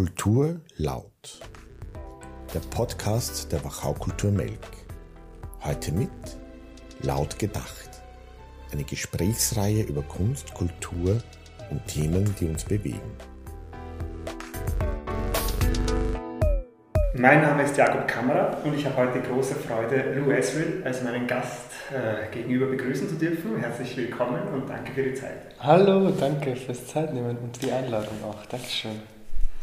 Kultur laut. Der Podcast der Wachau Kultur Melk. Heute mit Laut gedacht. Eine Gesprächsreihe über Kunst, Kultur und Themen, die uns bewegen. Mein Name ist Jakob Kammerer und ich habe heute große Freude, Lou Esrill als meinen Gast äh, gegenüber begrüßen zu dürfen. Herzlich willkommen und danke für die Zeit. Hallo, danke fürs Zeitnehmen und die Einladung auch. Dankeschön.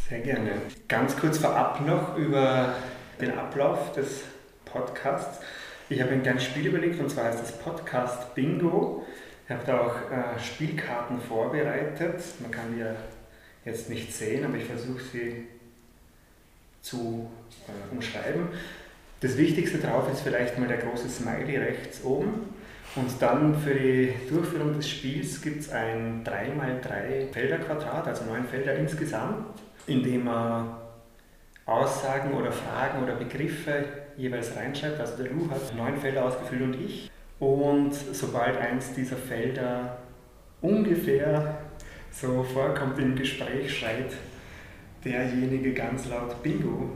Sehr gerne. Ganz kurz vorab noch über den Ablauf des Podcasts. Ich habe ein kleines Spiel überlegt und zwar heißt das Podcast Bingo. Ich habe da auch äh, Spielkarten vorbereitet. Man kann die ja jetzt nicht sehen, aber ich versuche sie zu äh, umschreiben. Das Wichtigste drauf ist vielleicht mal der große Smiley rechts oben. Und dann für die Durchführung des Spiels gibt es ein 3x3 Felderquadrat, also neun Felder insgesamt, in dem man Aussagen oder Fragen oder Begriffe jeweils reinschreibt. Also der Lou hat neun Felder ausgefüllt und ich. Und sobald eins dieser Felder ungefähr so vorkommt im Gespräch, schreit derjenige ganz laut Bingo,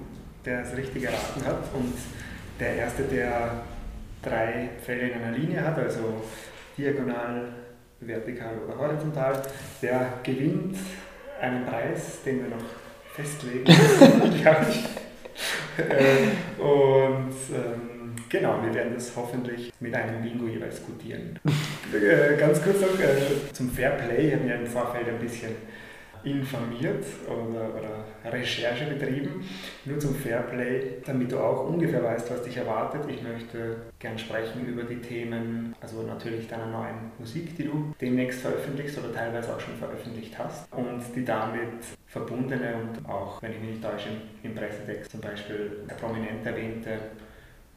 der das Richtige erraten hat. Und der Erste, der drei Fälle in einer Linie hat, also diagonal, vertikal oder horizontal, der gewinnt einen Preis, den wir noch festlegen, glaube ich. Äh, und ähm, genau, wir werden das hoffentlich mit einem Bingo jeweils gutieren. Äh, ganz kurz noch äh, zum Fairplay. Ich habe mir im Vorfeld ein bisschen informiert oder, oder, Recherche betrieben, nur zum Fairplay, damit du auch ungefähr weißt, was dich erwartet. Ich möchte gern sprechen über die Themen, also natürlich deiner neuen Musik, die du demnächst veröffentlichst oder teilweise auch schon veröffentlicht hast und die damit verbundene und auch, wenn ich mich nicht täusche, im Pressetext zum Beispiel prominent erwähnte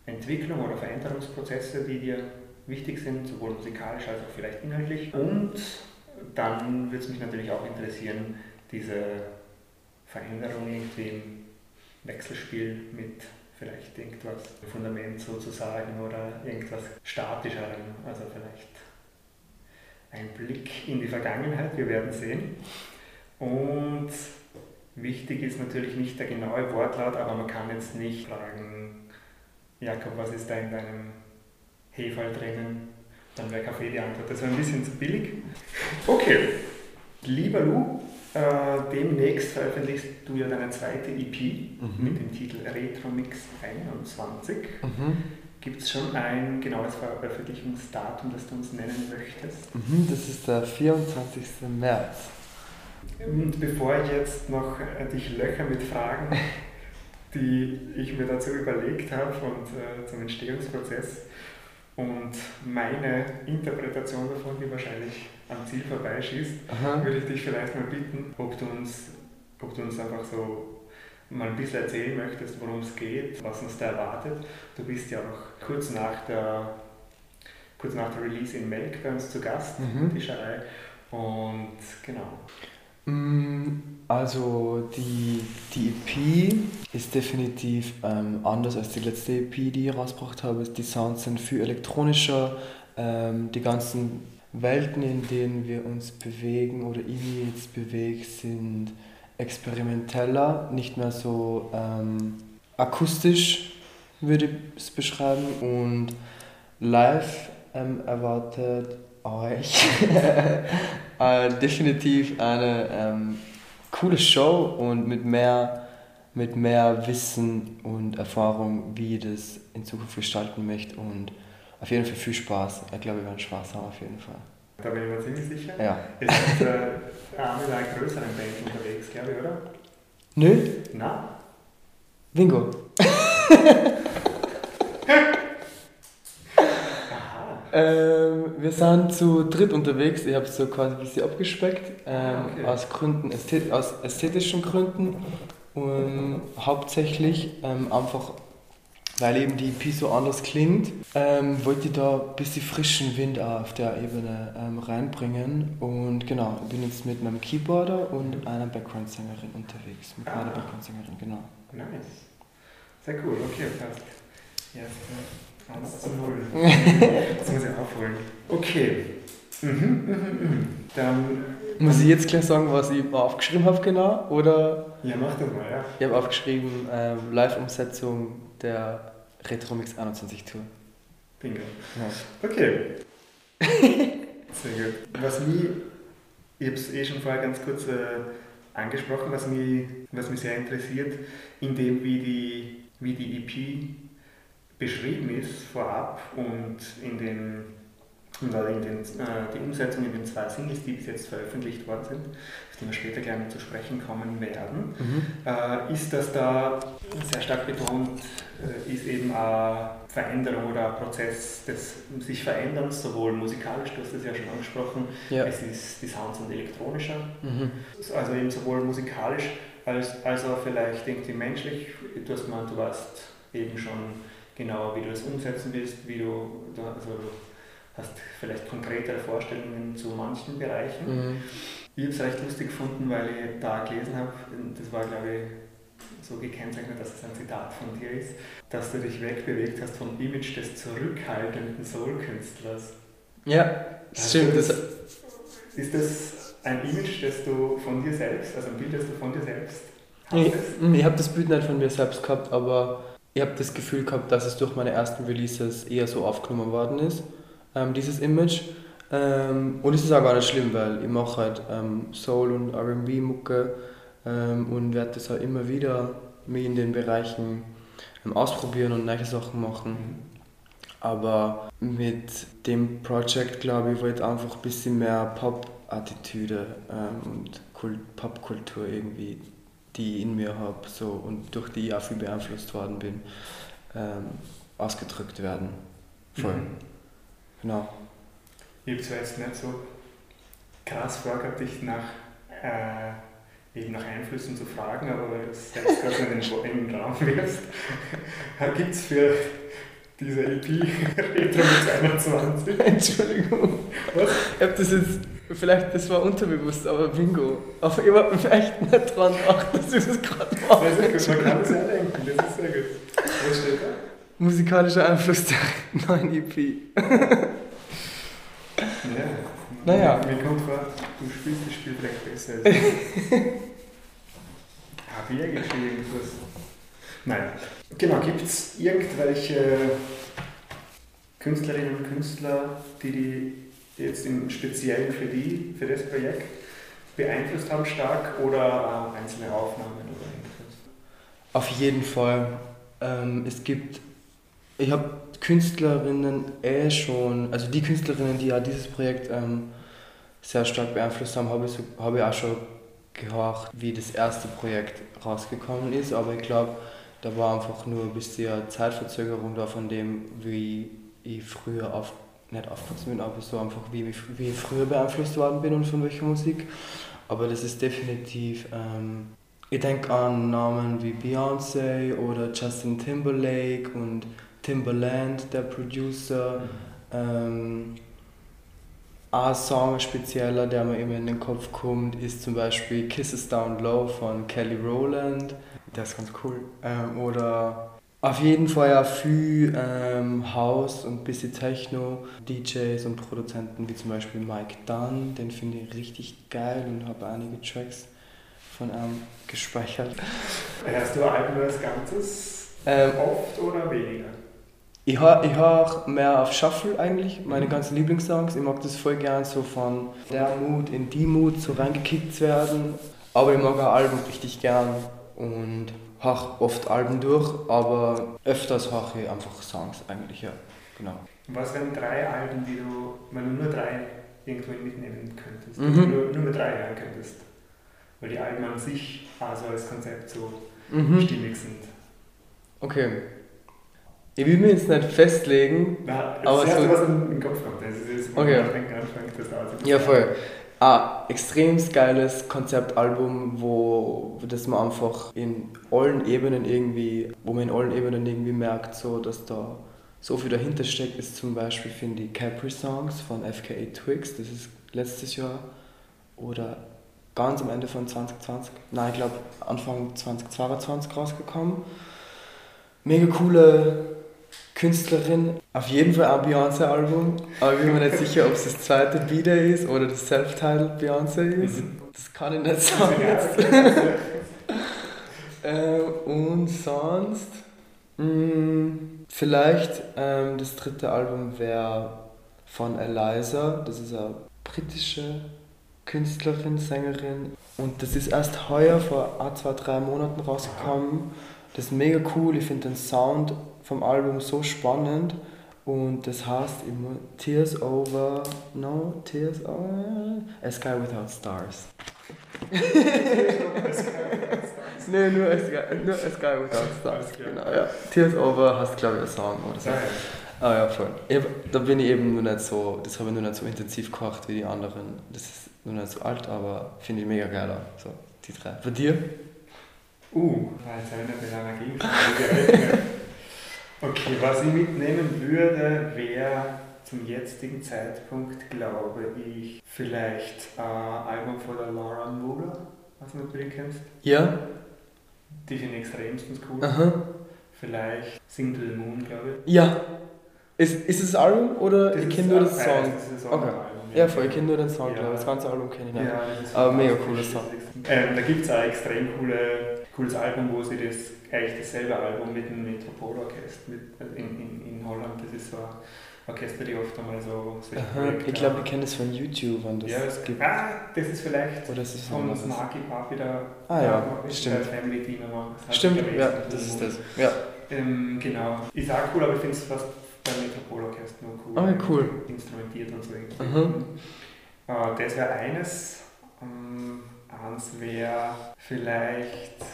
Entwicklung oder Veränderungsprozesse, die dir wichtig sind, sowohl musikalisch als auch vielleicht inhaltlich und dann würde es mich natürlich auch interessieren, diese Veränderung irgendwie im Wechselspiel mit vielleicht irgendwas Fundament sozusagen oder irgendwas Statischerem, also vielleicht ein Blick in die Vergangenheit, wir werden sehen. Und wichtig ist natürlich nicht der genaue Wortlaut, aber man kann jetzt nicht fragen, Jakob, was ist da in deinem Hefall drinnen? Dann wäre Kaffee die Antwort. Das war ein bisschen zu billig. Okay, lieber Lu, äh, demnächst veröffentlichst du ja deine zweite EP mhm. mit dem Titel Retro Mix 21. Mhm. Gibt es schon ein genaues Veröffentlichungsdatum, das du uns nennen möchtest? Mhm, das ist der 24. März. Und bevor ich jetzt noch äh, dich löcher mit Fragen, die ich mir dazu überlegt habe und äh, zum Entstehungsprozess, und meine Interpretation davon, die wahrscheinlich am Ziel vorbeischießt, Aha. würde ich dich vielleicht mal bitten, ob du uns, ob du uns einfach so mal ein bisschen erzählen möchtest, worum es geht, was uns da erwartet. Du bist ja auch kurz nach der, kurz nach der Release in Melk bei uns zu Gast, mhm. Tischerei. Und genau. Mm, also die, die EP ist definitiv ähm, anders als die letzte EP, die ich rausgebracht habe. Die Sounds sind viel elektronischer. Ähm, die ganzen Welten, in denen wir uns bewegen oder ich jetzt bewege, sind experimenteller, nicht mehr so ähm, akustisch, würde ich es beschreiben. Und live ähm, erwartet euch äh, definitiv eine ähm, coole Show und mit mehr, mit mehr Wissen und Erfahrung, wie ich das in Zukunft gestalten möchte und auf jeden Fall viel Spaß. Ich glaube, wir werden Spaß haben auf jeden Fall. Da bin ich mir ziemlich sicher. Ja. Ist jetzt äh, mit einer größeren Band unterwegs, glaube ich, oder? Nö. Na? Bingo. Ähm, wir sind zu dritt unterwegs. Ich habe es so quasi ein bisschen abgespeckt. Ähm, okay. aus, Gründen, aus ästhetischen Gründen. Und hauptsächlich ähm, einfach, weil eben die EP so anders klingt, ähm, wollte ich da ein bisschen frischen Wind auf der Ebene ähm, reinbringen. Und genau, ich bin jetzt mit einem Keyboarder und einer Background-Sängerin unterwegs. Mit ah. meiner Background-Sängerin, genau. Nice. Sehr cool, okay, passt. Erste Das muss ich aufholen. Okay. Mhm, mhm, mhm. Dann. Muss ich jetzt gleich sagen, was ich aufgeschrieben habe, genau? Oder? Ja, mach das mal, ja. Ich habe aufgeschrieben, ähm, Live-Umsetzung der Retromix 21 Tour. Bingo. Ja. Okay. Sehr gut. Was mich, ich habe es eh schon vorher ganz kurz äh, angesprochen, was mich, was mich sehr interessiert, in dem, wie die, wie die EP beschrieben ist vorab und in den in den, äh, die Umsetzung in den zwei Singles, die bis jetzt veröffentlicht worden sind, auf die wir später gerne zu sprechen kommen werden, mhm. äh, ist, dass da sehr stark betont äh, ist eben eine Veränderung oder ein Prozess des sich Veränderns, sowohl musikalisch, du hast es ja schon angesprochen, ja. es ist die Sounds und elektronischer, mhm. also eben sowohl musikalisch als, als auch vielleicht irgendwie menschlich. Du hast gemeint, du weißt eben schon genau, wie du das umsetzen willst, wie du, also du hast vielleicht konkretere Vorstellungen zu manchen Bereichen. Mhm. Ich habe es recht lustig gefunden, weil ich da gelesen habe, das war glaube ich so gekennzeichnet, dass es ein Zitat von dir ist, dass du dich wegbewegt hast vom Image des zurückhaltenden Soul-Künstlers. Ja, das stimmt. Das, ist das ein Image, das du von dir selbst, also ein Bild, das du von dir selbst hast? Ich, ich habe das Bild nicht von mir selbst gehabt, aber ich habe das Gefühl gehabt, dass es durch meine ersten Releases eher so aufgenommen worden ist ähm, dieses Image. Ähm, und es ist auch gar nicht schlimm, weil ich mache halt ähm, Soul- und RB-Mucke ähm, und werde das auch immer wieder mich in den Bereichen ähm, ausprobieren und neue Sachen machen. Aber mit dem Projekt, glaube ich, wollte einfach ein bisschen mehr Pop-Attitüde ähm, und Popkultur irgendwie, die ich in mir habe so, und durch die ich auch viel beeinflusst worden bin, ausgedrückt werden. Voll. Mhm. Genau. Ich habe zwar jetzt nicht so krass vorgehabt, dich nach, äh, eben nach Einflüssen zu fragen, aber weil du es selbst gerade in den, Raum wirfst, gibt es für diese EP Retro mit 21. Entschuldigung. Was? Ich habe das jetzt, vielleicht, das war unterbewusst, aber Bingo. Aber ich war echt nicht dran gedacht, dass ich das gerade mache. Sehr, gut, man kann das ja denken, das ist sehr gut. Was steht da? Musikalischer Einfluss der neuen EP. ja, naja. Mir kommt vor, du spielst das Spiel als ich. Habe ich eigentlich schon irgendwas? Nein. Genau, gibt es irgendwelche Künstlerinnen und Künstler, die die jetzt im Speziellen für die, für das Projekt beeinflusst haben stark oder äh, einzelne Aufnahmen oder irgendwas? Auf jeden Fall. Ähm, es gibt ich habe Künstlerinnen eh schon, also die Künstlerinnen, die ja dieses Projekt ähm, sehr stark beeinflusst haben, habe ich, so, hab ich auch schon gehört, wie das erste Projekt rausgekommen ist, aber ich glaube, da war einfach nur ein bisschen Zeitverzögerung da von dem, wie ich früher auf, nicht aufgewachsen bin, aber so einfach, wie, wie ich früher beeinflusst worden bin und von welcher Musik. Aber das ist definitiv ähm, ich denke an Namen wie Beyoncé oder Justin Timberlake und Timberland, der Producer. Ähm, ein Song spezieller, der mir immer in den Kopf kommt, ist zum Beispiel Kisses Down Low von Kelly Rowland. Der ist ganz cool. Ähm, oder auf jeden Fall ja viel ähm, House und bisschen Techno, DJs und Produzenten wie zum Beispiel Mike Dunn, den finde ich richtig geil und habe einige Tracks von ihm gespeichert. Hörst du Alben als Ganzes ähm, oft oder weniger? Ich höre ich hör mehr auf Shuffle eigentlich, meine ganzen Lieblingssongs. Ich mag das voll gern, so von der Mut in die Mut so reingekickt zu werden. Aber ich mag auch Alben richtig gern und höre oft Alben durch, aber öfters höre ich einfach Songs eigentlich, ja. Genau. Was wären drei Alben, die du, wenn du nur drei irgendwo mitnehmen könntest, mhm. nur, nur mit drei hören könntest? Weil die Alben an sich also als Konzept so mhm. stimmig sind. Okay. Ich will mir jetzt nicht festlegen. Na, das aber erste, so, was den Kopf kommt, das ist jetzt, okay. nachdenken anfangen, das dauert Ja, voll. Ein extrem geiles Konzeptalbum, wo das man einfach in allen Ebenen irgendwie, wo man in allen Ebenen irgendwie merkt, so, dass da so viel dahinter steckt, ist zum Beispiel, finde ich, Capri Songs von FKA Twigs, das ist letztes Jahr, oder ganz am Ende von 2020, nein, ich glaube Anfang 2022 rausgekommen. Mega coole Künstlerin. Auf jeden Fall ein Beyoncé-Album, aber ich bin mir nicht sicher, ob es das zweite Bieder ist oder das Self-Titled Beyoncé ist. Mhm. Das kann ich nicht sagen jetzt. äh, und sonst, mh, mm, vielleicht ähm, das dritte Album wäre von Eliza, das ist eine britische Künstlerin, Sängerin. Und das ist erst heuer vor ein, zwei, drei Monaten rausgekommen. Das ist mega cool. Ich finde den Sound vom Album so spannend. Und das heißt immer Tears Over. No, Tears Over. A Sky Without Stars. nee, nur a, Sky, nur a Sky Without Stars. Genau, ja. Tears Over heißt, glaube ich, ein Song oder so. Ah ja, voll. Ich, da bin ich eben nur nicht so, das habe ich nur nicht so intensiv gekocht wie die anderen. Das ist nur nicht so alt, aber finde ich mega geil. So, die drei. Bei dir? Uh, jetzt habe ich nicht einer Gegenfrage Okay, was ich mitnehmen würde, wäre zum jetzigen Zeitpunkt, glaube ich, vielleicht ein Album von der Laura Muller, was du den kennst. Ja. Die finde ich extremstens cool. Aha. Vielleicht Sing to the Moon, glaube ich. Ja. Ist, ist es ein Album oder das ich kenne nur das Song? Das okay. Ja, voll, ich kenne nur den Song, ja. glaube ich. Das ganze Album kenne ich nicht. Ja, Aber mega cooles Song. Ähm, da gibt es ein extrem coole, cooles Album, wo sie das, eigentlich dasselbe Album mit dem Metropolorchester mit, in, in, in Holland, das ist so ein Orchester, die oft einmal so Projekte Ich glaube, ich kenne das von YouTube, wenn das ja, es gibt. Ah, das ist vielleicht Oder ist von Snarky Papi da. Ah ja, stimmt. Family Dinner Stimmt, ja, das ist das. Ja. Ähm, genau. Ist auch cool, aber ich finde es fast beim Metropolorchester nur cool. Ah, cool. Instrumentiert und so. Mhm. Äh, das wäre eines. Ähm, eins wäre vielleicht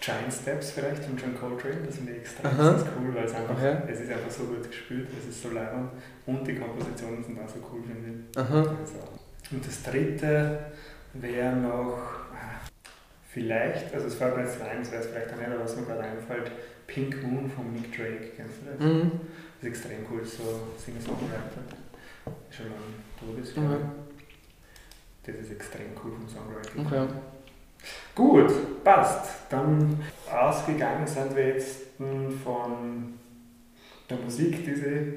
Giant Steps vielleicht von John Coltrane, das finde ich extrem cool, weil es einfach, okay. es ist einfach so gut gespielt, es ist so leibend und die Kompositionen sind auch so cool, finde ich. Also. Und das dritte wäre noch ah, vielleicht, also es fällt mir jetzt rein, das wäre es vielleicht auch nicht, aber was mir gerade einfällt, Pink Moon von Nick Drake, kennst du das? Mhm. Das ist extrem cool, so Singer-Songwriter. Schon lange tot ist, mhm. Das ist extrem cool vom Songwriting. Okay. Gut, passt. Dann ausgegangen sind wir jetzt von der Musik, diese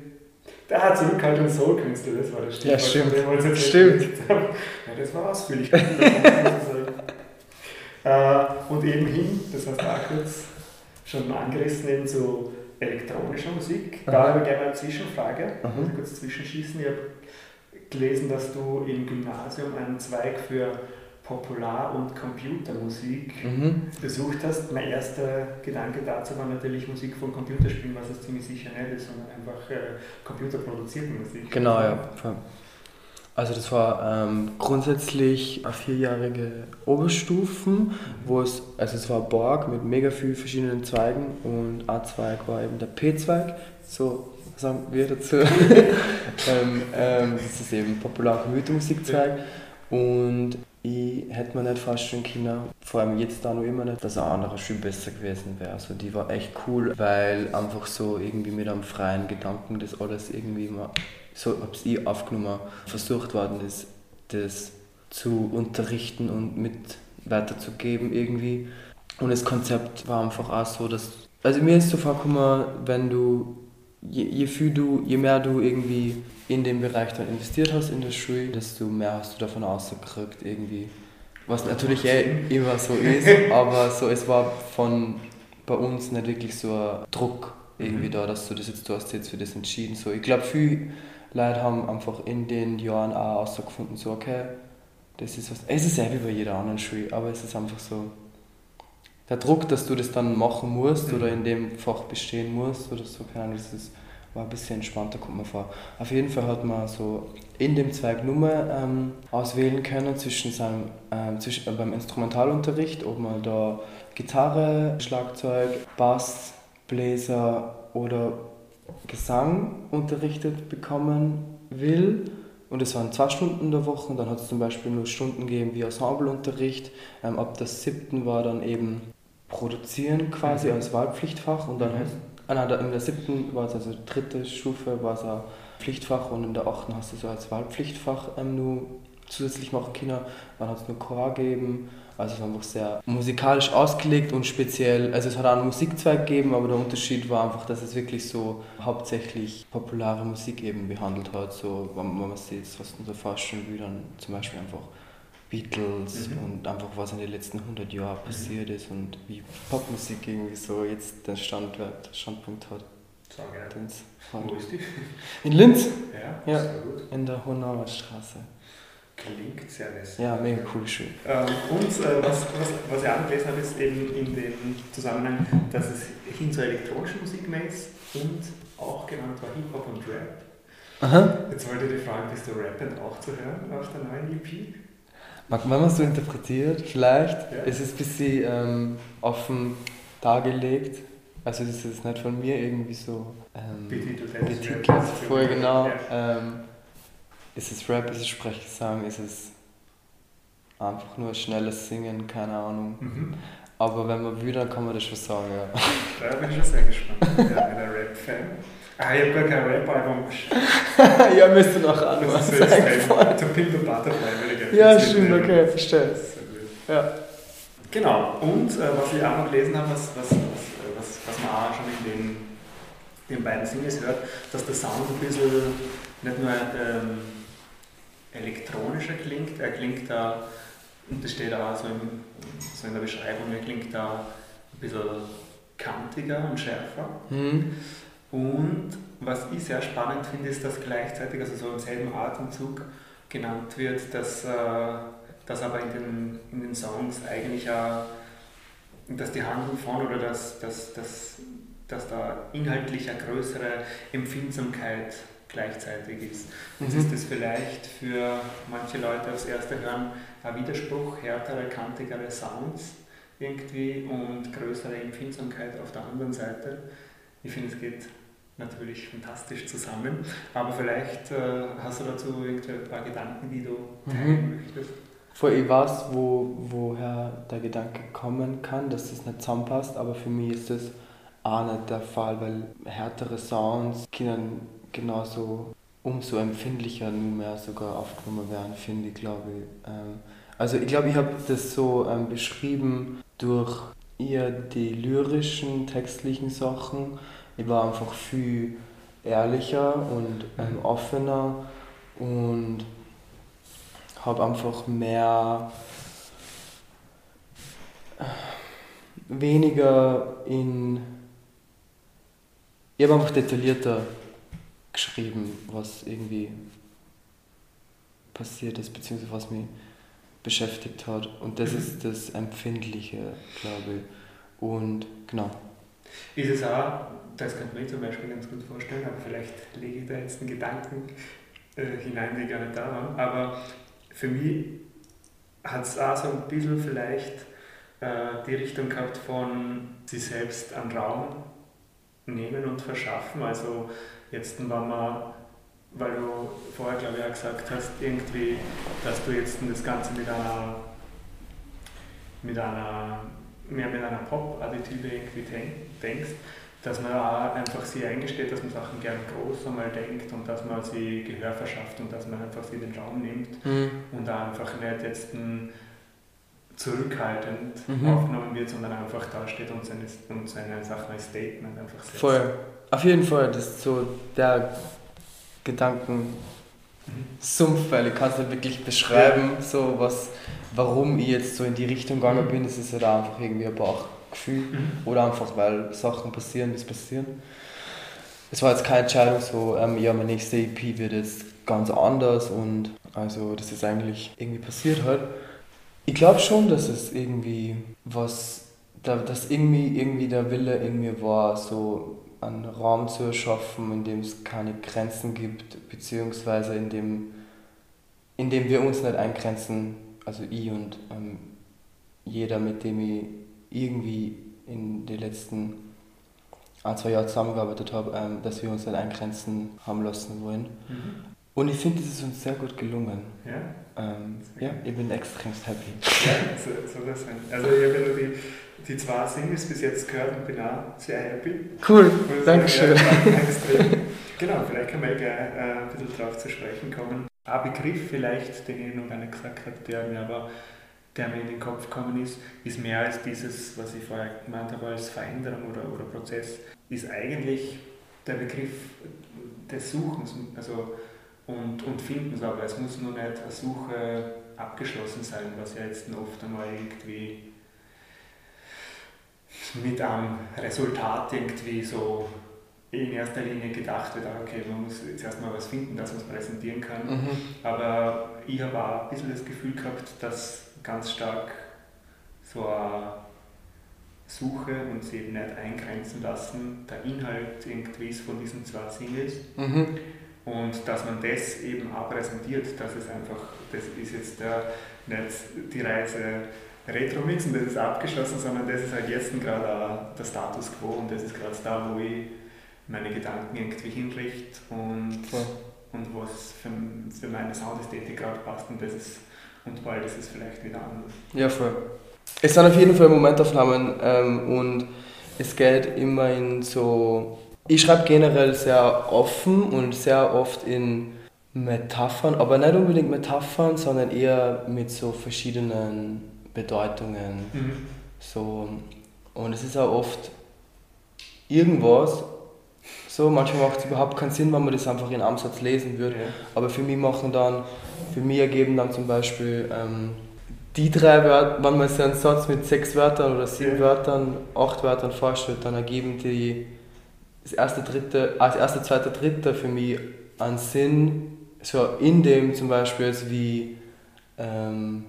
der hat Zurückhaltung Soul-Künstler, das war das Stichwort. Ja, stimmt. Stimmt. Ja, das war ausführlich. äh, und eben hin, das hast du auch kurz schon angerissen, eben zu elektronischer Musik. Da habe ich gerne eine Zwischenfrage, mhm. kurz zwischenschießen. Ich habe gelesen, dass du im Gymnasium einen Zweig für Popular- und Computermusik mhm. besucht hast. Mein erster Gedanke dazu war natürlich Musik von Computerspielen, was es ziemlich sicher nicht ist, sondern einfach äh, computerproduzierte Musik. Genau, ja. Also das war ähm, grundsätzlich eine vierjährige Oberstufen, wo es, also es war Borg mit mega vielen verschiedenen Zweigen und A-Zweig war eben der P-Zweig, so sagen wir dazu. ähm, ähm, das ist eben Popular- und Computermusikzweig und ich hätte mir nicht vorstellen können, vor allem jetzt da noch immer nicht, dass ein anderer Schule besser gewesen wäre. Also die war echt cool, weil einfach so irgendwie mit einem freien Gedanken das alles irgendwie mal, so habe ich aufgenommen, versucht worden ist, das zu unterrichten und mit weiterzugeben irgendwie. Und das Konzept war einfach auch so, dass, also mir ist so vorgekommen, wenn du je, je, viel du, je mehr du irgendwie in den Bereich dann investiert hast in der Schule, desto mehr hast du davon ausgekriegt irgendwie. Was natürlich eh immer so ist, aber so es war von bei uns nicht wirklich so ein Druck irgendwie mhm. da, dass du das jetzt, du hast jetzt für das entschieden. So, ich glaube, viele Leute haben einfach in den Jahren auch herausgefunden, so okay, das ist was. Es ist ja wie bei jeder anderen Schule, aber es ist einfach so, der Druck, dass du das dann machen musst mhm. oder in dem Fach bestehen musst oder so, keine Ahnung, das ist, war ein bisschen entspannter, kommt man vor. Auf jeden Fall hat man so in dem Zweig Nummer ähm, auswählen können zwischen seinem, ähm, zwischen, äh, beim Instrumentalunterricht, ob man da Gitarre, Schlagzeug, Bass, Bläser oder Gesang unterrichtet bekommen will. Und es waren zwei Stunden in der Woche und dann hat es zum Beispiel nur Stunden gegeben wie Ensembleunterricht. Ähm, ab der siebten war dann eben produzieren quasi mhm. als Wahlpflichtfach und dann mhm. ah, in der siebten war es also dritte Stufe war es ein Pflichtfach und in der achten hast du so als Wahlpflichtfach ähm, nur zusätzlich machen können. Man hat es nur Chor gegeben. Also es war einfach sehr musikalisch ausgelegt und speziell, also es hat auch einen Musikzweig gegeben, aber der Unterschied war einfach, dass es wirklich so hauptsächlich populare Musik eben behandelt hat. So, wenn man sich jetzt was so vorstellen will, dann zum Beispiel einfach Beatles mhm. und einfach was in den letzten 100 Jahren mhm. passiert ist und wie Popmusik irgendwie so jetzt den Standwert, Standpunkt hat. So geil. Wo ist die? In Linz? Ja, ja. In der Honauer Straße. Klingt sehr nett. Ja, mega cool, schön. Ähm, und äh, was, was, was ich auch gelesen habe, ist eben in dem Zusammenhang, dass es hin zur elektronischen Musik mehr ist und auch genannt war Hip-Hop und Rap. Aha. Jetzt wollte ich dich fragen, bist du rappend auch zu hören auf der neuen EP? Wenn man so interpretiert, vielleicht. Ja. Es ist ein bisschen ähm, offen dargelegt. Also das ist nicht von mir irgendwie so ähm, betitelt. Voll genau. Ja. Ähm, ist es Rap, ist es Sprechgesang, ist es einfach nur schnelles Singen, keine Ahnung. Mhm. Aber wenn man will, dann kann man das schon sagen, ja. Da bin ich schon sehr gespannt. Ich bin ein Rap-Fan. Ah, ich habe gar kein Rap-Album. ja, müsste noch an. Das ist To Pimp a Butterfly, würde ich gerne Ja, stimmt, okay, verstehe. Ja. Genau, und äh, was ich auch noch gelesen habe, was, was, was, was, was man auch schon in den, den beiden Singles hört, dass der Sound ein bisschen nicht nur ähm, elektronischer klingt, er klingt da, und das steht auch so in, so in der Beschreibung, er klingt da ein bisschen kantiger und schärfer. Mhm. Und was ich sehr spannend finde, ist, dass gleichzeitig, also so im selben Atemzug genannt wird, dass, äh, dass aber in den, in den Songs eigentlich auch, dass die Handlung von oder dass, dass, dass, dass da inhaltlich eine größere Empfindsamkeit gleichzeitig ist. Jetzt mhm. ist das vielleicht für manche Leute aufs erste Hören ein Widerspruch, härtere, kantigere Sounds irgendwie und größere Empfindsamkeit auf der anderen Seite. Ich finde, es geht natürlich fantastisch zusammen, aber vielleicht äh, hast du dazu irgendwie ein paar Gedanken, die du teilen mhm. möchtest. Vor ich weiß, wo, woher der Gedanke kommen kann, dass das nicht zusammenpasst, aber für mich ist das auch nicht der Fall, weil härtere Sounds können genauso umso empfindlicher nunmehr sogar aufgenommen werden, finde ich, glaube ich. Ähm, also ich glaube, ich habe das so ähm, beschrieben durch eher die lyrischen, textlichen Sachen. Ich war einfach viel ehrlicher und ähm, offener und habe einfach mehr äh, weniger in ich habe einfach detaillierter geschrieben, was irgendwie passiert ist, beziehungsweise was mich beschäftigt hat. Und das ist das Empfindliche, glaube ich. Und genau. Ist es auch, das kann man zum Beispiel ganz gut vorstellen, aber vielleicht lege ich da jetzt einen Gedanken äh, hinein, die gar nicht da waren. Aber für mich hat es auch so ein bisschen vielleicht äh, die Richtung gehabt von sich selbst an Raum nehmen und verschaffen. Also Jetzt, wenn man, weil du vorher, glaube ich, auch gesagt hast, irgendwie, dass du jetzt das Ganze mit einer, mit einer, mehr mit einer Pop-Attitüde irgendwie denkst, dass man auch einfach sich eingesteht, dass man Sachen gern groß einmal denkt und dass man sie Gehör verschafft und dass man einfach sie den Raum nimmt mhm. und da einfach nicht jetzt ein zurückhaltend mhm. aufgenommen wird, sondern einfach da steht und seine, und seine Sachen als Statement einfach setzt. Voll. Auf jeden Fall, das ist so der Gedankensumpf, weil ich kann es nicht wirklich beschreiben, ja. so was, warum ich jetzt so in die Richtung gegangen mhm. bin. Es ist halt einfach irgendwie ein Bauchgefühl mhm. oder einfach, weil Sachen passieren, wie es passieren. Es war jetzt keine Entscheidung so, ähm, ja, meine nächste EP wird jetzt ganz anders und also das ist eigentlich irgendwie passiert halt. Ich glaube schon, dass es irgendwie was, dass irgendwie, irgendwie der Wille in mir war, so einen Raum zu erschaffen, in dem es keine Grenzen gibt, beziehungsweise in dem, in dem wir uns nicht eingrenzen, also ich und ähm, jeder, mit dem ich irgendwie in den letzten ein, zwei Jahren zusammengearbeitet habe, ähm, dass wir uns nicht eingrenzen haben lassen wollen. Mhm. Und ich finde, es ist uns sehr gut gelungen. Ja? Ähm, ja, ich bin extremst happy. Ja, so, so das sein. Also ich habe die, die zwei Singles bis jetzt gehört und bin auch sehr happy. Cool, danke schön. genau, vielleicht können wir gleich äh, ein bisschen drauf zu sprechen kommen. Ein Begriff vielleicht, den ich noch gar nicht gesagt habe, der mir aber der mir in den Kopf gekommen ist, ist mehr als dieses, was ich vorher gemeint habe, als Veränderung oder, oder Prozess, ist eigentlich der Begriff des Suchens also, und, und Findens, aber es muss nur nicht eine Suche abgeschlossen sein, was ja jetzt oft einmal irgendwie mit einem Resultat irgendwie so in erster Linie gedacht wird, ah, okay, man muss jetzt erstmal was finden, das man präsentieren kann. Mhm. Aber ich habe auch ein bisschen das Gefühl gehabt, dass ganz stark so eine Suche und sie eben nicht eingrenzen lassen, der Inhalt irgendwie ist von diesen zwei Singles. Mhm. Und dass man das eben auch präsentiert, dass es einfach, das ist jetzt der, nicht die Reise Retro-Mix und das ist abgeschlossen, sondern das ist halt jetzt gerade der Status quo und das ist gerade da, wo ich meine Gedanken irgendwie hinrichte und, und was für, für meine Soundästhetik gerade passt und, das ist, und bald ist es vielleicht wieder anders. Ja, voll. Es sind auf jeden Fall Momentaufnahmen ähm, und es geht immer in so. Ich schreibe generell sehr offen und sehr oft in Metaphern, aber nicht unbedingt Metaphern, sondern eher mit so verschiedenen Bedeutungen. Mhm. So, und es ist auch oft irgendwas, so, manchmal macht es überhaupt keinen Sinn, wenn man das einfach in einem Satz lesen würde. Ja. Aber für mich machen dann, für mich ergeben dann zum Beispiel ähm, die drei Wörter, wenn man so einen Satz mit sechs Wörtern oder sieben ja. Wörtern, acht Wörtern vorstellt, dann ergeben die das erste, dritte, als erste, zweite, dritte für mich einen Sinn, so in dem zum Beispiel als wie ähm,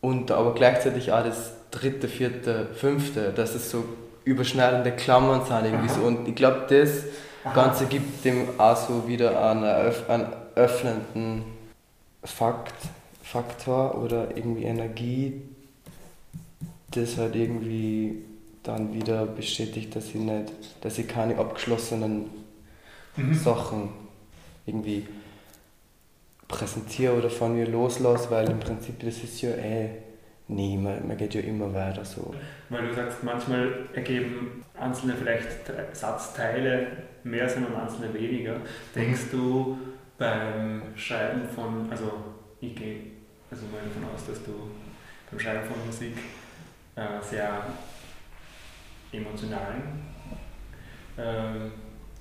und aber gleichzeitig auch das dritte, vierte, fünfte, dass es so überschneidende Klammern sind irgendwie so. Und ich glaube, das Ganze gibt dem auch so wieder einen, einen öffnenden Fakt, Faktor oder irgendwie Energie, das halt irgendwie dann wieder bestätigt, dass ich nicht, dass ich keine abgeschlossenen mhm. Sachen irgendwie präsentiere oder von mir loslasse, weil im Prinzip das ist ja eh nie, man, man geht ja immer weiter so. Weil du sagst, manchmal ergeben einzelne vielleicht Satzteile mehr Sinn und einzelne weniger. Denkst du beim Schreiben von, also ich gehe also mal davon aus, dass du beim Schreiben von Musik äh, sehr emotionalen äh,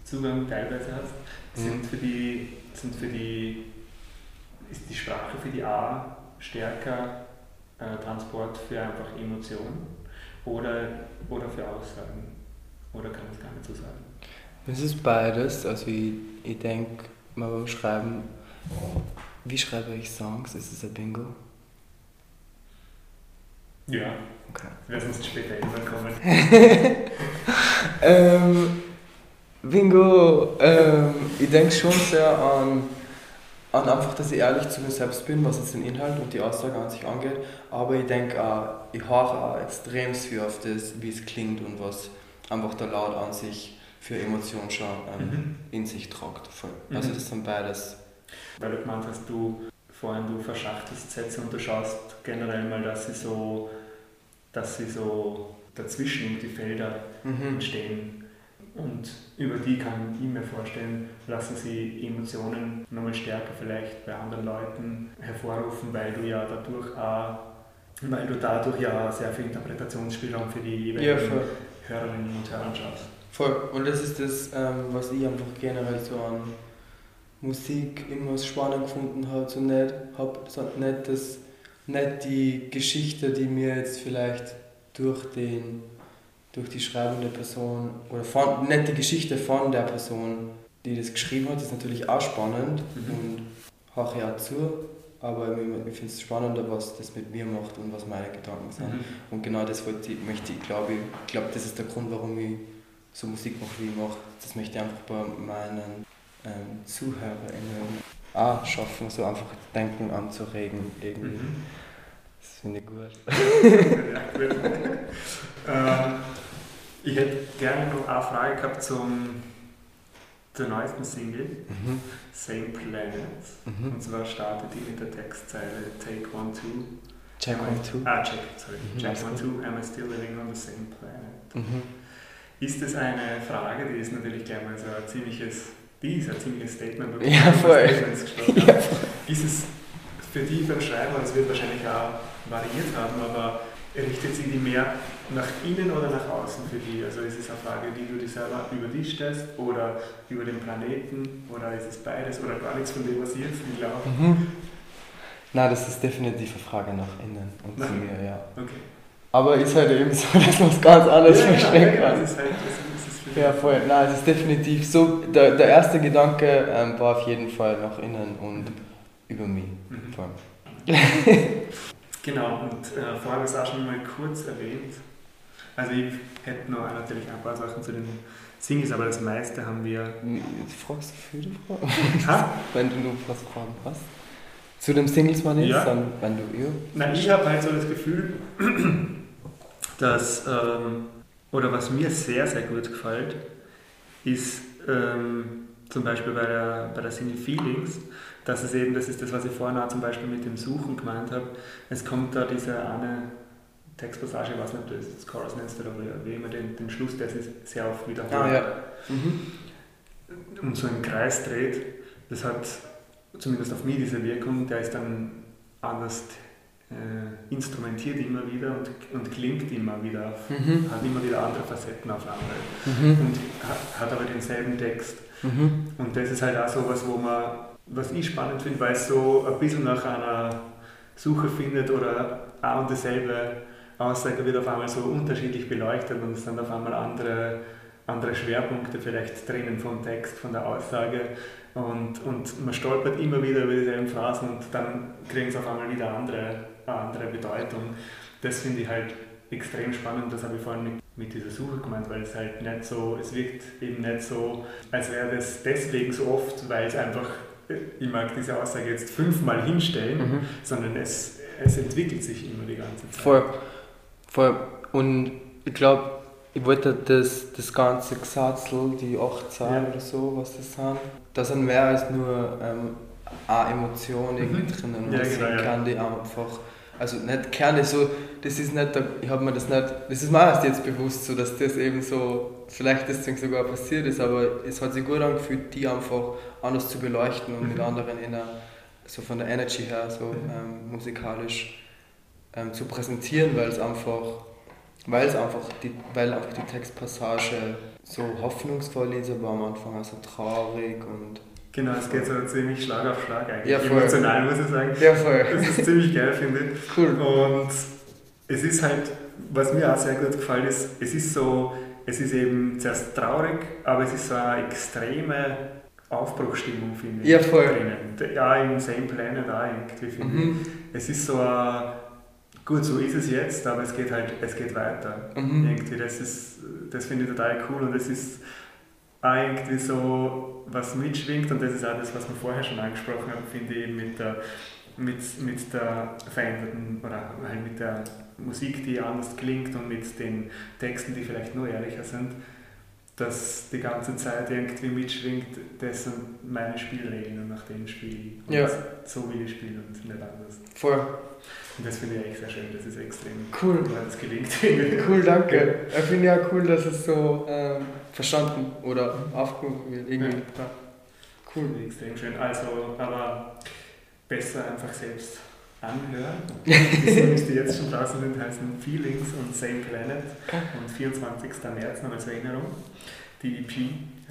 Zugang teilweise hast, mhm. sind für die, sind für die, ist die Sprache für die A stärker äh, Transport für einfach Emotionen oder, oder für Aussagen? Oder kann man es gar nicht so sagen? Es ist beides. Also ich, ich denke mal beim Schreiben, wie schreibe ich Songs? Ist es ein Bingo? Ja. Okay. Lass uns später irgendwann kommen. ähm, Bingo, ähm, ich denke schon sehr an, an einfach, dass ich ehrlich zu mir selbst bin, was jetzt den Inhalt und die Aussage an sich angeht. Aber ich denke auch, ich höre auch extrem viel auf das, wie es klingt und was einfach der Laut an sich für Emotionen schon ähm, mhm. in sich tragt. Voll. Also mhm. das sind beides. Weil du gemeint hast, du vorhin du verschachtelst Sätze und du schaust generell mal, dass sie so, dass sie so dazwischen die Felder mhm. entstehen. Und über die kann ich mir vorstellen, lassen sie Emotionen nochmal stärker vielleicht bei anderen Leuten hervorrufen, weil du ja dadurch auch, weil du dadurch ja sehr viel Interpretationsspielraum für die jeweiligen ja, Hörerinnen und Hörer schaffst. Voll. Und das ist das, ähm, was ich einfach generell so an Musik immer spannend gefunden habe. So nicht, hab, so nicht, das, nicht die Geschichte, die mir jetzt vielleicht durch, den, durch die schreibende Person oder von, nicht die Geschichte von der Person, die das geschrieben hat, ist natürlich auch spannend mhm. und höre auch zu. Aber ich finde es spannender, was das mit mir macht und was meine Gedanken sind. Mhm. Und genau das wollte ich, möchte ich, glaube ich, glaube, das ist der Grund, warum ich so Musik mache, wie ich mache. Das möchte ich einfach bei meinen ähm, ZuhörerInnen auch schaffen, so einfach Denken anzuregen. Irgendwie. Mhm. Das finde ich gut. ja, gut. ähm, ich hätte gerne noch eine Frage gehabt zum zur neuesten Single, mhm. Same Planet. Mhm. Und zwar startet die mit der Textzeile Take One Two. Check One Two. Ah, check, sorry. Mhm, check One Two, am I still living on the same planet? Mhm. Ist das eine Frage, die ist natürlich gleich mal so ein ziemliches die ist ein ziemliches Statement. Und ja, voll. Ja, voll. Ist es für die beim Schreiben, es wird wahrscheinlich auch variiert haben, aber richtet sie die mehr nach innen oder nach außen für die? Also ist es eine Frage, die du dir selber über dich stellst oder über den Planeten oder ist es beides oder gar nichts von dem, was ich jetzt glaube? Mhm. Nein, das ist definitiv eine Frage nach innen und zu mir, ja. Okay. Aber ist halt eben so, dass man es ganz anders ja, verstehen kann. Ja, das ist halt, das ist, ja, voll. Nein, es ist definitiv so. Der, der erste Gedanke ähm, war auf jeden Fall nach innen und über mich. Mhm. Voll. genau, und äh, vorher ich es auch schon mal kurz erwähnt. Also ich hätte noch natürlich ein paar Sachen zu den Singles, aber das meiste haben wir... Du fragst viele Fragen? Wenn du nur was Fragen hast. Zu dem Singles man ja. dann, wenn du ja. Nein, ich habe halt so das Gefühl, dass, ähm, oder was mir sehr, sehr gut gefällt, ist ähm, zum Beispiel bei der, bei der Single Feelings, dass es eben, das ist das, was ich vorhin auch zum Beispiel mit dem Suchen gemeint habe, es kommt da diese eine Textpassage, ich weiß nicht, ob du das Chorus nennst oder wie immer den, den Schluss, der sich sehr oft wiederholt ah, ja. mhm. und so im Kreis dreht. Das hat zumindest auf mich diese Wirkung, der ist dann anders äh, instrumentiert immer wieder und, und klingt immer wieder, mhm. hat immer wieder andere Facetten auf einmal mhm. und hat, hat, aber denselben Text. Mhm. Und das ist halt auch so was, wo man, was ich spannend finde, weil es so ein bisschen nach einer Suche findet oder auch und dieselbe Aussage wird auf einmal so unterschiedlich beleuchtet und es sind auf einmal andere, andere Schwerpunkte vielleicht drinnen vom Text, von der Aussage und, und man stolpert immer wieder über dieselben Phrasen und dann kriegen sie auf einmal wieder andere, eine andere Bedeutung. Das finde ich halt extrem spannend, das habe ich vorhin mit, mit dieser Suche gemeint, weil es halt nicht so, es wirkt eben nicht so, als wäre das deswegen so oft, weil es einfach, ich mag diese Aussage jetzt fünfmal hinstellen, mhm. sondern es, es entwickelt sich immer die ganze Zeit. Voll, voll. Und ich glaube, ich wollte das, das ganze Gesatzel, die 18 ja. oder so, was das sind, da sind mehr als nur ähm, eine Emotion irgendwie mhm. drinnen. Und ja, das genau, sind ja. die einfach, also nicht Kerne, so, das ist nicht, ich habe mir das nicht, das ist mir erst jetzt bewusst, so, dass das eben so, vielleicht deswegen sogar passiert ist, aber es hat sich gut angefühlt, die einfach anders zu beleuchten und mhm. mit anderen in einer, so von der Energy her, so mhm. ähm, musikalisch ähm, zu präsentieren, weil es einfach weil es einfach die, weil einfach die Textpassage so hoffnungsvoll ist, aber am Anfang auch so traurig und Genau, es geht so ziemlich Schlag auf Schlag eigentlich. Ja. Emotional muss ich sagen. Ja, voll. Das ist ziemlich geil, finde ich. Cool. Und es ist halt, was mir auch sehr gut gefällt ist, es ist so, es ist eben zuerst traurig, aber es ist so eine extreme Aufbruchstimmung, finde ich. Ja, voll. Drinnen. Ja, im Same Planet auch irgendwie, finde mhm. ich. Es ist so ein gut, so ist es jetzt, aber es geht halt, es geht weiter. Mhm. Irgendwie, das ist, das finde ich total cool und es ist auch irgendwie so, was mitschwingt und das ist auch das, was wir vorher schon angesprochen haben, finde ich, mit der, mit, mit der veränderten oder halt mit der Musik, die anders klingt und mit den Texten, die vielleicht nur ehrlicher sind, dass die ganze Zeit irgendwie mitschwingt, das sind meine Spielregeln und nach denen spiele ich. Und ja. so will ich spielen und nicht anders. Voll. Und das finde ich echt sehr schön, das ist extrem cool, weil es gelingt. cool, danke. Ich finde ja cool, dass es so ähm, verstanden oder aufgehoben wird. Irgendwie. Ja. Cool. Extrem schön. Also, aber besser einfach selbst anhören. Die Songs, die jetzt schon draußen sind, heißen Feelings und Same Planet. Und 24. März noch als Erinnerung. Die EP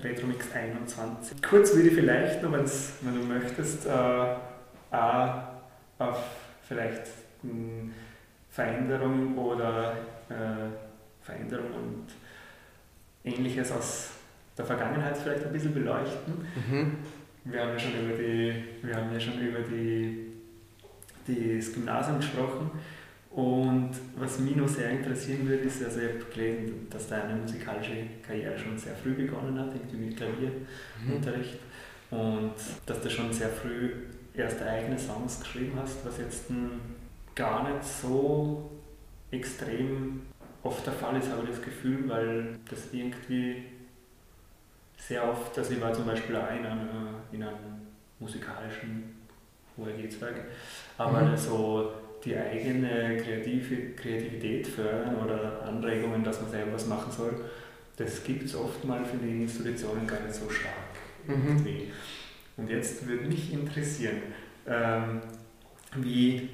Retromix 21. Kurz würde ich vielleicht noch, wenn du möchtest, äh, auch auf vielleicht Veränderung oder äh, Veränderung und ähnliches aus der Vergangenheit vielleicht ein bisschen beleuchten. Mhm. Wir haben ja schon über die, wir haben ja schon über die, das Gymnasium gesprochen und was mich noch sehr interessieren würde, ist, also ich habe gelesen, dass deine musikalische Karriere schon sehr früh begonnen hat, irgendwie mit Klavierunterricht mhm. und dass du schon sehr früh erste eigene Songs geschrieben hast, was jetzt gar nicht so extrem oft der Fall ist, habe ich das Gefühl, weil das irgendwie sehr oft, also ich war zum Beispiel auch in, einer, in einem musikalischen ORG-Zweig, aber mhm. so die eigene Kreative, Kreativität fördern oder Anregungen, dass man selber was machen soll, das gibt es oft mal für die Institutionen gar nicht so stark. irgendwie. Und jetzt würde mich interessieren, ähm, wie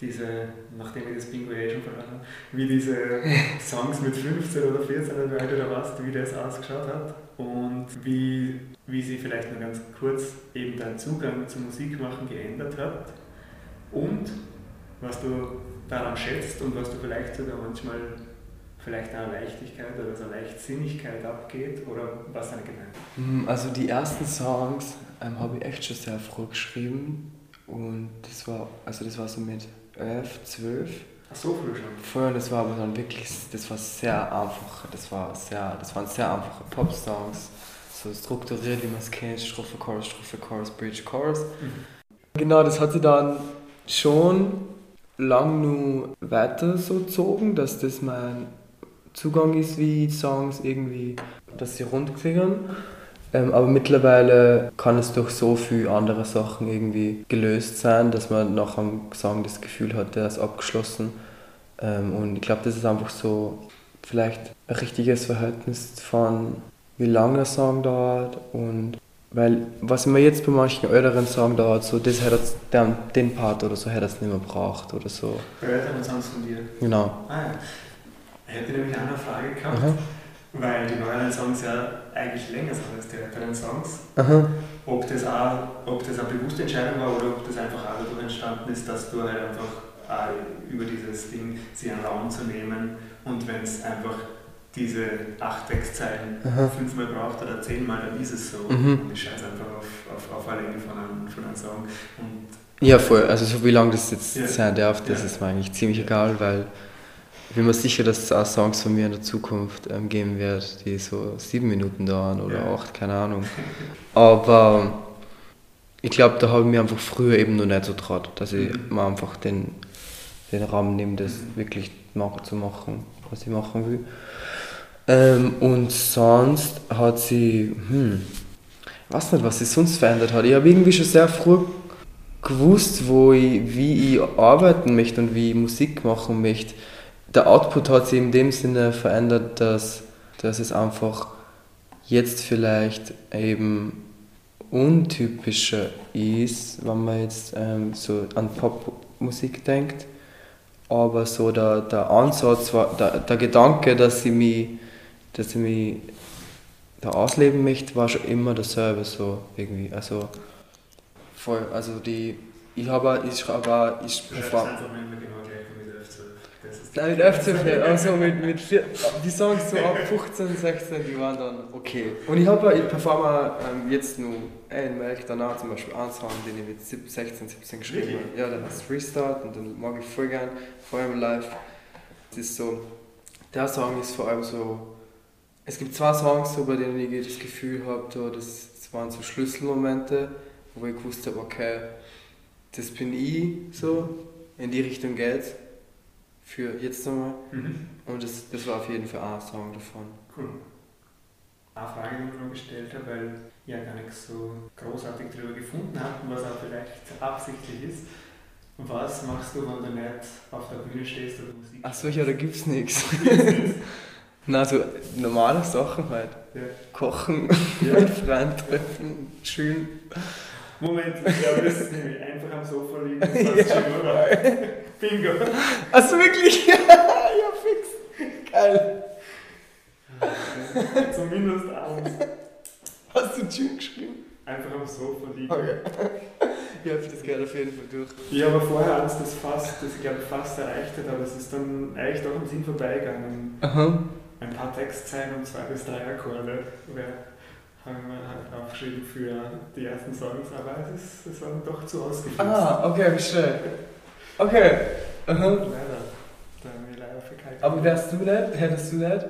diese, nachdem ich das Bingo eh schon verraten habe, wie diese Songs mit 15 oder 14 oder alt oder was, wie das ausgeschaut hat und wie, wie sie vielleicht nur ganz kurz eben dein Zugang zum Musikmachen geändert hat und was du daran schätzt und was du vielleicht sogar manchmal vielleicht eine Leichtigkeit oder so Leichtsinnigkeit abgeht oder was deine Gedanken? Also die ersten Songs ähm, habe ich echt schon sehr früh geschrieben und das war, also das war so mit 11, 12. Ach so früh schon? Vorher, das war aber dann wirklich, das war sehr einfach, das war sehr, das waren sehr einfache Pop-Songs, so strukturiert, wie man es kennt, Strophe, Chorus, Strophe, Chorus, Bridge, Chorus. Mhm. Genau, das hat sich dann schon lang nur weiter so gezogen, dass das mein Zugang ist, wie Songs irgendwie, dass sie rund klingen. Ähm, aber mittlerweile kann es durch so viele andere Sachen irgendwie gelöst sein, dass man nach einem Song das Gefühl hat, der ist abgeschlossen. Ähm, und ich glaube, das ist einfach so vielleicht ein richtiges Verhältnis von wie lange ein Song dauert und weil was mir jetzt bei manchen älteren Songs dauert, so das hätte den, den Part oder so hätte es nicht mehr braucht oder so. Bei älteren Songs von dir? Genau. Ah, ja. Ich hätte nämlich eine Frage gehabt. Aha. Weil die neueren Songs ja eigentlich länger sind als die älteren Songs. Aha. Ob das, auch, ob das eine bewusste Entscheidung war oder ob das einfach auch dadurch entstanden ist, dass du halt einfach über dieses Ding, sie einen Raum zu nehmen und wenn es einfach diese acht Textzeilen fünfmal braucht oder zehnmal, dann ist es so. Mhm. Und ich scheiße einfach auf, auf, auf eine Länge von einem, von einem Song. Und ja, voll. Also so wie lange das jetzt ja. sein darf, das ja. ist mir eigentlich ziemlich egal, weil ich bin mir sicher, dass es auch Songs von mir in der Zukunft ähm, geben wird, die so sieben Minuten dauern oder ja. acht, keine Ahnung. Aber ich glaube, da habe ich mir einfach früher eben noch nicht so traut, dass ich mhm. mir einfach den, den Raum nehme, das mhm. wirklich zu machen, was ich machen will. Ähm, und sonst hat sie, hm, ich weiß nicht, was sie sonst verändert hat. Ich habe irgendwie schon sehr früh gewusst, wo ich, wie ich arbeiten möchte und wie ich Musik machen möchte der Output hat sich in dem Sinne verändert, dass, dass es einfach jetzt vielleicht eben untypischer ist, wenn man jetzt ähm, so an Popmusik denkt. Aber so der, der Ansatz, war, der, der Gedanke, dass ich mich, dass ich mich da ausleben möchte, war schon immer dasselbe so irgendwie. Also voll, also die, ich habe, ich habe, ich perform. Nein, mit 15, also mit, mit vier, die Songs so ab 15, 16, die waren dann okay. Und ich habe ich performe ähm, jetzt nur einen Melk danach zum Beispiel einen Song, den ich mit 16, 17 geschrieben habe. Ja, der heißt Restart und den mag ich voll gern, vor allem live. Es ist so, der Song ist vor allem so, es gibt zwei Songs, so, bei denen ich das Gefühl habe, das, das waren so Schlüsselmomente, wo ich gewusst habe, okay, das bin ich so, in die Richtung geht's für jetzt nochmal. Mhm. Und das, das war auf jeden Fall ein Song davon. Cool. Eine Frage, die ich noch gestellt habe, weil ich ja gar nichts so großartig darüber gefunden habe was auch vielleicht absichtlich ist. Was machst du, wenn du nicht auf der Bühne stehst oder Musik Achso, ja, da gibt's nichts. Na, so normale Sachen halt. Ja. Kochen, ja. mit Freunden treffen, chillen. Moment, ich glaube, das ist nämlich einfach am Sofa liegen, das ja. schon, Bingo. Achso, wirklich? ja, fix. Geil. Zumindest abends. Hast du Tune geschrieben? Einfach am Sofa liegen. Okay. ja, das geht auf jeden Fall durch. Ich habe vorher Angst, dass fast, das ich glaube fast erreicht hat, aber es ist dann eigentlich doch am Sinn vorbeigegangen. Aha. Ein paar Textzeilen und zwei bis drei Akkorde haben wir halt aufgeschrieben für die ersten Songs, aber es, ist, es war dann doch zu ausgeführt. Ah, okay, verstehe. Okay. Aha. Leider. Da haben wir leider verkackt. Aber wärst du nicht, hättest du nicht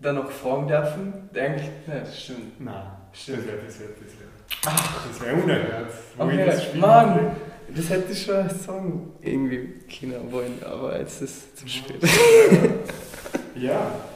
dann noch fragen dürfen? Eigentlich nicht, stimmt. Nein, stimmt. Das wäre, das wäre, das wäre. Ach, das wäre unerhört. Okay, das Mann, das hätte ich schon als Song irgendwie kennen wollen, aber jetzt ist es zu spät. ja.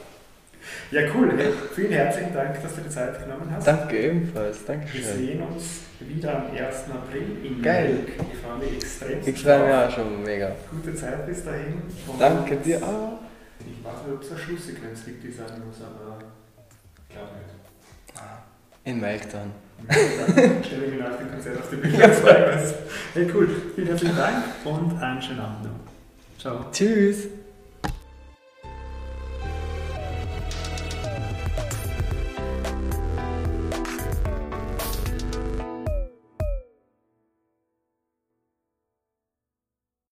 Ja, cool. Hey, vielen herzlichen Dank, dass du die Zeit genommen hast. Danke ebenfalls. Dankeschön. Wir sehen uns wieder am 1. April in Geil. Milk. Ich freue mich extrem. Ich freue mich auch schon mega. Gute Zeit bis dahin. Und Danke dir auch. Ich weiß nicht, ob es eine Schlusssequenz gibt, die sagen muss, aber ich glaube nicht. Ah. In Melk dann. Dann stelle ich mir nach dem Konzert auf die Bühne. Ja, hey, cool. Vielen herzlichen Dank und einen schönen Abend noch. Ciao. Tschüss.